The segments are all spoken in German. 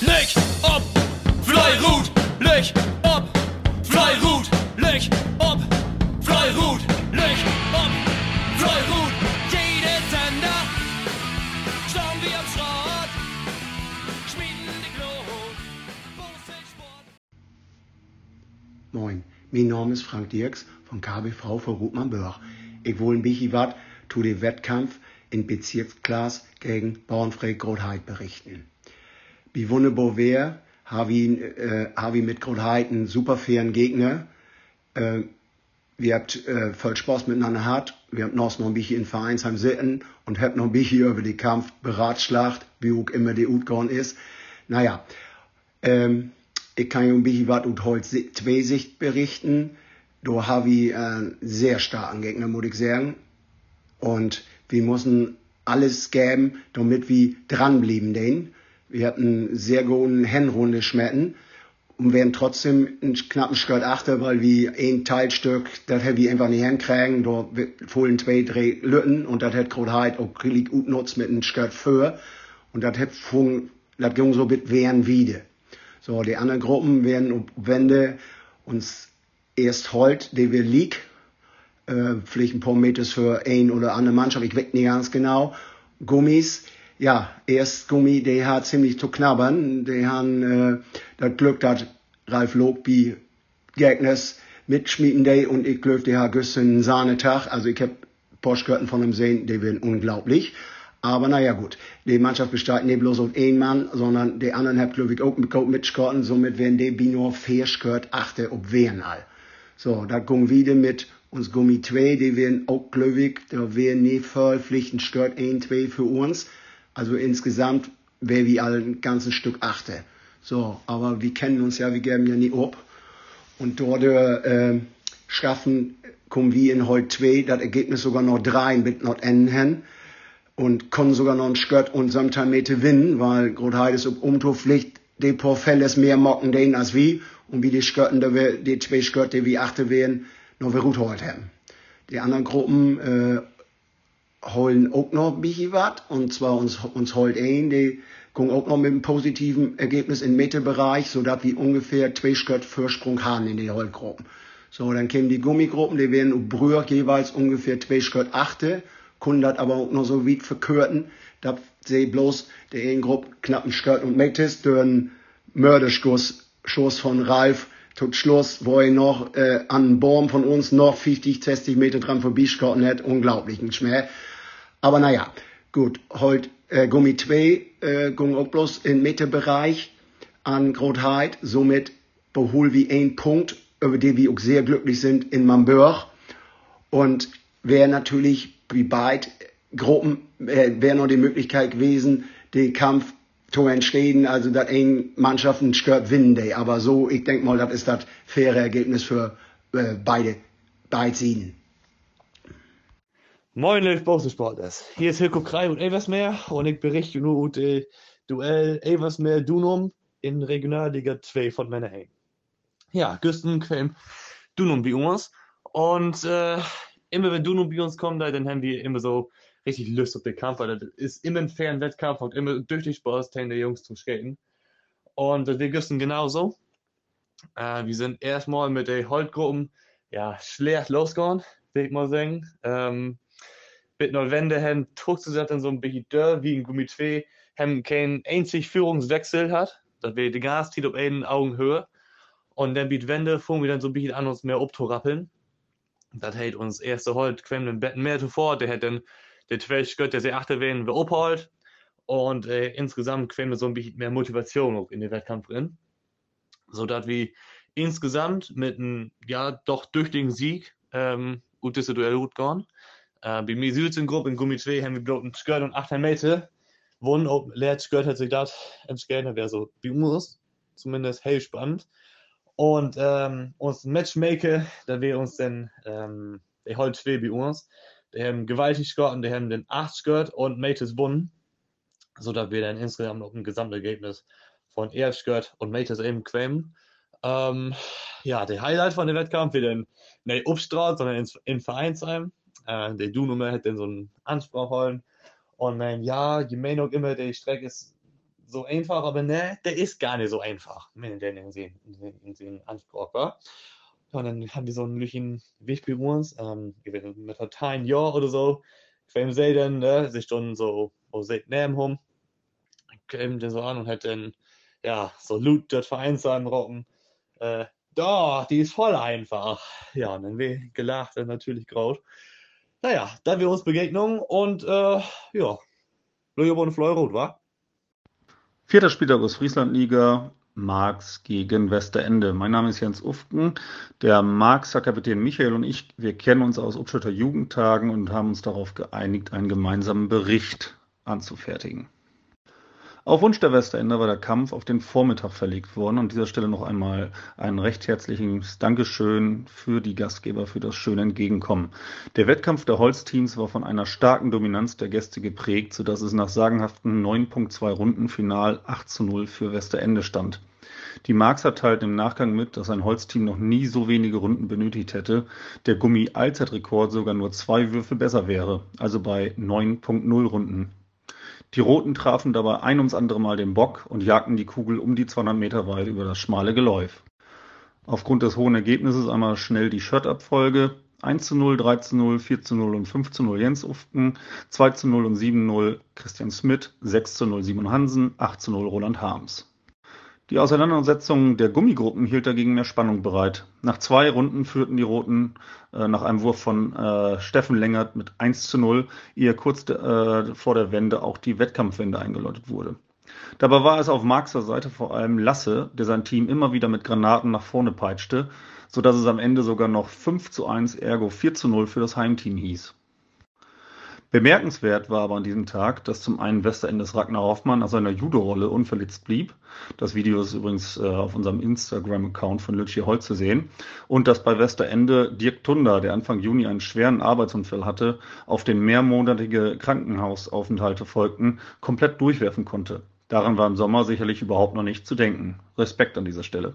Leg ob, Fleirut, leg ob, Fleirut, leg ob, Fleirut, leg ob, Fleirut. Jede Sender, schauen wir am Schrott, schmieden die Glut. Moin, mein Name ist Frank Dirks von KBV für Rutmann-Börch. Ich wohl ein bisschen was zu dem Wettkampf in Bezirksklasse gegen Bauernfreik Grotheit berichten. Wie wunderbar wär, habe äh, hab ich mit Grotheit einen super fairen Gegner. Äh, wir habt äh, voll Spaß miteinander gehabt. Wir haben noch ein bisschen in Vereinsheim sitzen und habt noch ein bisschen über den Kampf beratschlagt, wie auch immer der utgegangen ist. Naja, ähm, ich kann ein bisschen was aus heute zwei Sicht berichten. Da habe ich einen sehr starken Gegner, muss ich sagen. Und wir müssen alles geben, damit wir dranbleiben den. Wir hatten sehr guten Hennrunde schmetten und werden trotzdem einen knappen Skirt achter, weil wir ein Teilstück, das hätte wir einfach nicht hinkriegen. Da fohlen zwei, drei Lütten und das hätte Grotheit auch richtig gut nutzt mit einem Skirt für. Und das hätte das ging so mit wehren wieder. So, die anderen Gruppen werden Wände uns erst holt, die wir lieg, äh, vielleicht ein paar Meters für ein oder andere Mannschaft, ich weiß nicht ganz genau. Gummis, ja, erst Gummi, der hat ziemlich zu knabbern, die haben äh, das Glück, dass Ralf Logby Gegners mitschmieden die und ich glaube, der hat gestern einen Sahnetag, also ich hab Postkarten von ihm sehen, die werden unglaublich. Aber naja gut, die Mannschaft besteht nicht bloß auf einen Mann, sondern die anderen haben, glaube ich, auch mit mitgeschorten. Somit werden die Binor fair skört achte ob wen all. So, da gehen wieder mit uns Gummi 2, die werden auch, glaube ich, da werden nie voll Pflichten stört 1, 2 für uns. Also insgesamt wäre wie ein ganzes Stück achte. So, aber wir kennen uns ja, wir geben ja nie ab. Und dort äh, schaffen, kommen wir in heute 2, das Ergebnis sogar noch drei mit noch enden hin und können sogar noch ein Skört und sometimes mit gewinnen, weil Grotheide ist ob Umtopflicht, die paar Fälle mehr mocken den als wie und wie die Skörten, die zwei Skörte wie achte werden, noch wir gut heute haben. Die anderen Gruppen äh, holen auch noch ein was. Und zwar uns, uns holt ein, die kommen auch noch mit einem positiven Ergebnis im Mittelbereich, sodass wir ungefähr zwei Skört Vorsprung haben in den Holtgruppen. So, dann kämen die Gummigruppen, die werden Brühr jeweils ungefähr zwei Skört achte. Das aber auch noch so weit verkürten, dass sie bloß der einen Gruppe knappen Skirt und Metis einen Mörderschuss Schuss von Ralf tut Schluss, wo er noch äh, an Baum von uns noch 50, 60 Meter dran vorbeischkotten hat. Unglaublichen Schmäh. Aber naja, gut, heute äh, Gummi 2 äh, ging auch bloß im Meterbereich an Grotheit. Somit behol wie ein Punkt, über den wir auch sehr glücklich sind in Mamburg. Und wer natürlich wie beide Gruppen äh, wäre noch die Möglichkeit gewesen, den Kampf zu entstehen, also dass ein Mannschaften stört winnen Aber so, ich denke mal, das ist das faire Ergebnis für äh, beide, beide Seiten. Moin, liebe Boxensporters. Hier ist Hilko Krei und Eversmeer und ich berichte nur über das Duell Eversmeer Dunum in Regionalliga 2 von Männer Ja, Güsten quäm Dunum wie uns und äh, immer wenn du nun bei uns kommst, dann haben wir immer so richtig Lust auf den Kampf, weil das ist immer ein fairen Wettkampf und immer durch die Spaß, der Jungs zu skaten. Und wir wissen genauso. Äh, wir sind erstmal mit den Holtgruppen ja, schlecht losgegangen, will ich mal sagen. Ähm, mit Wände haben zurückzusetzen, so ein bisschen dörr wie ein Gummi 2, haben keinen einzig Führungswechsel hat, dass wir die Gas auf einen Augenhöhe. Und dann bietet Wände, fangen wir dann so ein bisschen an, uns mehr abzurappeln. Dat heet ons eerste Holt kwam den Betten mehr zuvor, der hat dann der Twelch Gött, der sie achte werden, wir abholt. Und äh, insgesamt kwam so ein bisschen mehr Motivation auch in den Wettkampf drin. So dass wir insgesamt mit einem, ja, doch tüchtigen Sieg, ähm, gut Duell gut gehen. Äh, bei mir Südzen Gruppe in Gummi 2 haben wir bloß ein Skirt und 8 Meter. Won, ob Lehrt Skirt hat sich das entschieden, wäre so wie uns, zumindest hell spannend. Und ähm, uns Matchmaker, da wir uns dann, ähm, der heute zwei bei uns, der haben gewaltig und der haben den 8 gehört und Mates gewonnen, so dass wir dann insgesamt noch ein Gesamtergebnis von 11 gehört und Mates eben quämen. Ähm, ja, der Highlight von dem Wettkampf wird dann nicht Obstraat, sondern in, in Vereinsheim. Äh, der Du-Nummer hat dann so einen Anspruch holen. Und man, ja, mehr noch immer die Strecke ist so einfach, aber ne, der ist gar nicht so einfach, wenn der den, in den Anspruch war. Und dann haben die so einen lüchen Weg bei uns, ähm, mit einem totalen Jahr oder so, quämen sie dann, ne, sich dann so, wo sie nehmen haben, kämen dann so an und hätten, ja, so Loot dort Vereinssachen rocken, äh, da, die ist voll einfach. Ja, und dann wir gelacht, dann natürlich graut. Naja, dann wir uns Begegnung und, äh, ja, Löwe und Fleurot, wa? Vierter Spieltag aus Frieslandliga, Marx gegen Westerende. Mein Name ist Jens Ufken. Der Marxer Kapitän Michael und ich, wir kennen uns aus Upschütter Jugendtagen und haben uns darauf geeinigt, einen gemeinsamen Bericht anzufertigen. Auf Wunsch der Westerender war der Kampf auf den Vormittag verlegt worden. An dieser Stelle noch einmal ein recht herzliches Dankeschön für die Gastgeber für das schöne Entgegenkommen. Der Wettkampf der Holzteams war von einer starken Dominanz der Gäste geprägt, sodass es nach sagenhaften 9.2 Runden final 8 zu 0 für Westerende stand. Die Marxer teilten im Nachgang mit, dass ein Holzteam noch nie so wenige Runden benötigt hätte, der Gummi-Allzeitrekord sogar nur zwei Würfe besser wäre, also bei 9.0 Runden. Die Roten trafen dabei ein ums andere Mal den Bock und jagten die Kugel um die 200 Meter weit über das schmale Geläuf. Aufgrund des hohen Ergebnisses einmal schnell die Shirt-Abfolge. 1 zu 0, 3 zu 0, 4 zu 0 und 5 zu 0 Jens Uften, 2 zu 0 und 7 0 Christian Schmidt, 6 zu 0 Simon Hansen, 8 zu 0 Roland Harms. Die Auseinandersetzung der Gummigruppen hielt dagegen mehr Spannung bereit. Nach zwei Runden führten die Roten äh, nach einem Wurf von äh, Steffen Längert mit 1 zu 0, ehe kurz äh, vor der Wende auch die Wettkampfwende eingeläutet wurde. Dabei war es auf Marxer Seite vor allem Lasse, der sein Team immer wieder mit Granaten nach vorne peitschte, sodass es am Ende sogar noch 5 zu 1 ergo 4 zu 0 für das Heimteam hieß. Bemerkenswert war aber an diesem Tag, dass zum einen Westerendes Ragnar Hoffmann nach seiner Judo-Rolle unverletzt blieb. Das Video ist übrigens äh, auf unserem Instagram-Account von Lütchi Holt zu sehen. Und dass bei Westerende Dirk Tunder, der Anfang Juni einen schweren Arbeitsunfall hatte, auf den mehrmonatige Krankenhausaufenthalte folgten, komplett durchwerfen konnte. Daran war im Sommer sicherlich überhaupt noch nicht zu denken. Respekt an dieser Stelle.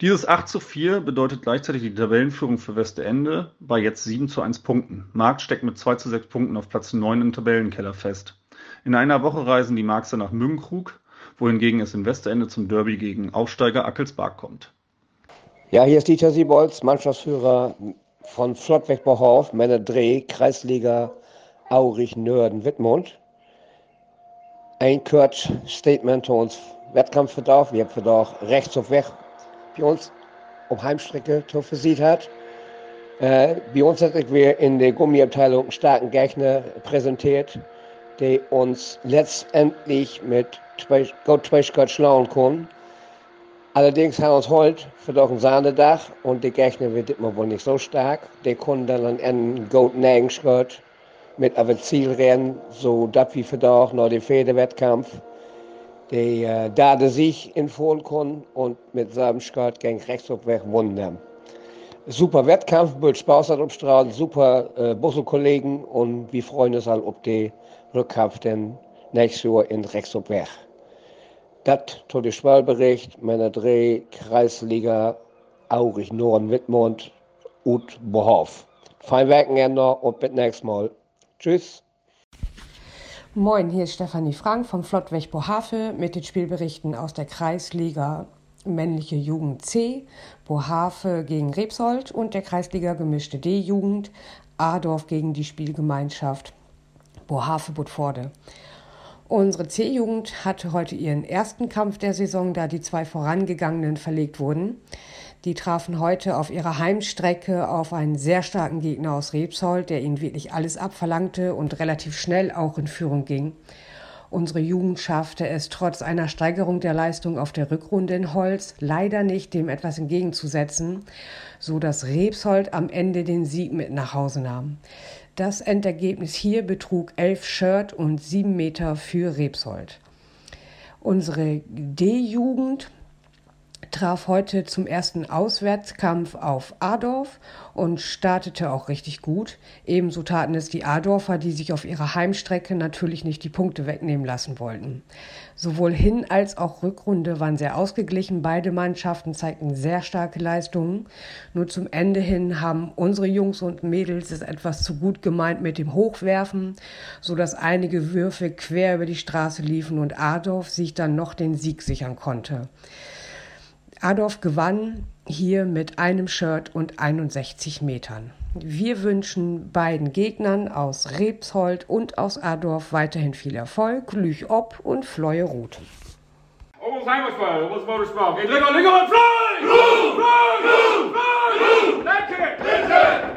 Dieses 8 zu 4 bedeutet gleichzeitig die Tabellenführung für Westende bei jetzt 7 zu 1 Punkten. Marx steckt mit 2 zu 6 Punkten auf Platz 9 im Tabellenkeller fest. In einer Woche reisen die Marxer nach Müngenkrug, wohingegen es in Westende zum Derby gegen Aufsteiger Ackelsberg kommt. Ja, hier ist Dieter Siebolz, Mannschaftsführer von Flottweg Männer Dreh, Kreisliga Aurich Nörden Wittmund. Ein kurz Statement zu uns Wettkampfverdacht. Wir haben Verdacht rechts auf Weg bei uns auf Heimstrecke versiegt hat. Äh, bei uns hat wir in der Gummiabteilung einen starken Gegner präsentiert, der uns letztendlich mit zwei Schritt schlauen kann. Allerdings haben wir uns heute doch ein Sahnedach und der Gegner wird immer wohl nicht so stark. Der kann dann an einen gut nägen Schritt mit aber Zielrennen, so das wie doch noch den Federwettkampf die äh, da der sich in konnte und mit seinem Skirt gegen rechts auf Weg gewonnen Super Wettkampf, wird Spaß hat umstrahlen, super äh, Busselkollegen und wir freuen uns halt auf den Rückkampf denn nächstes Jahr in rechts auf Weg. Das tut der Schwallbericht meiner Dreh Kreisliga Aurich Norden Wittmund und Bohof. Fein Werken und bis nächstes Mal. Tschüss. Moin, hier ist Stefanie Frank vom Flottweg Bohave mit den Spielberichten aus der Kreisliga Männliche Jugend C, Bohave gegen Rebsold und der Kreisliga Gemischte D-Jugend, Adorf gegen die Spielgemeinschaft Bohave Budforde. Unsere C-Jugend hatte heute ihren ersten Kampf der Saison, da die zwei vorangegangenen verlegt wurden. Die trafen heute auf ihrer Heimstrecke auf einen sehr starken Gegner aus Rebsold, der ihnen wirklich alles abverlangte und relativ schnell auch in Führung ging. Unsere Jugend schaffte es trotz einer Steigerung der Leistung auf der Rückrunde in Holz leider nicht, dem etwas entgegenzusetzen, so dass Rebsold am Ende den Sieg mit nach Hause nahm. Das Endergebnis hier betrug elf Shirt und sieben Meter für Rebsold. Unsere D-Jugend traf heute zum ersten Auswärtskampf auf Adorf und startete auch richtig gut. Ebenso taten es die Adorfer, die sich auf ihrer Heimstrecke natürlich nicht die Punkte wegnehmen lassen wollten. Sowohl Hin- als auch Rückrunde waren sehr ausgeglichen. Beide Mannschaften zeigten sehr starke Leistungen. Nur zum Ende hin haben unsere Jungs und Mädels es etwas zu gut gemeint mit dem Hochwerfen, sodass einige Würfe quer über die Straße liefen und Adorf sich dann noch den Sieg sichern konnte. Adolf gewann hier mit einem Shirt und 61 Metern. Wir wünschen beiden Gegnern aus Rebshold und aus Adorf weiterhin viel Erfolg, Lüch ob und Fleuhe Ruth.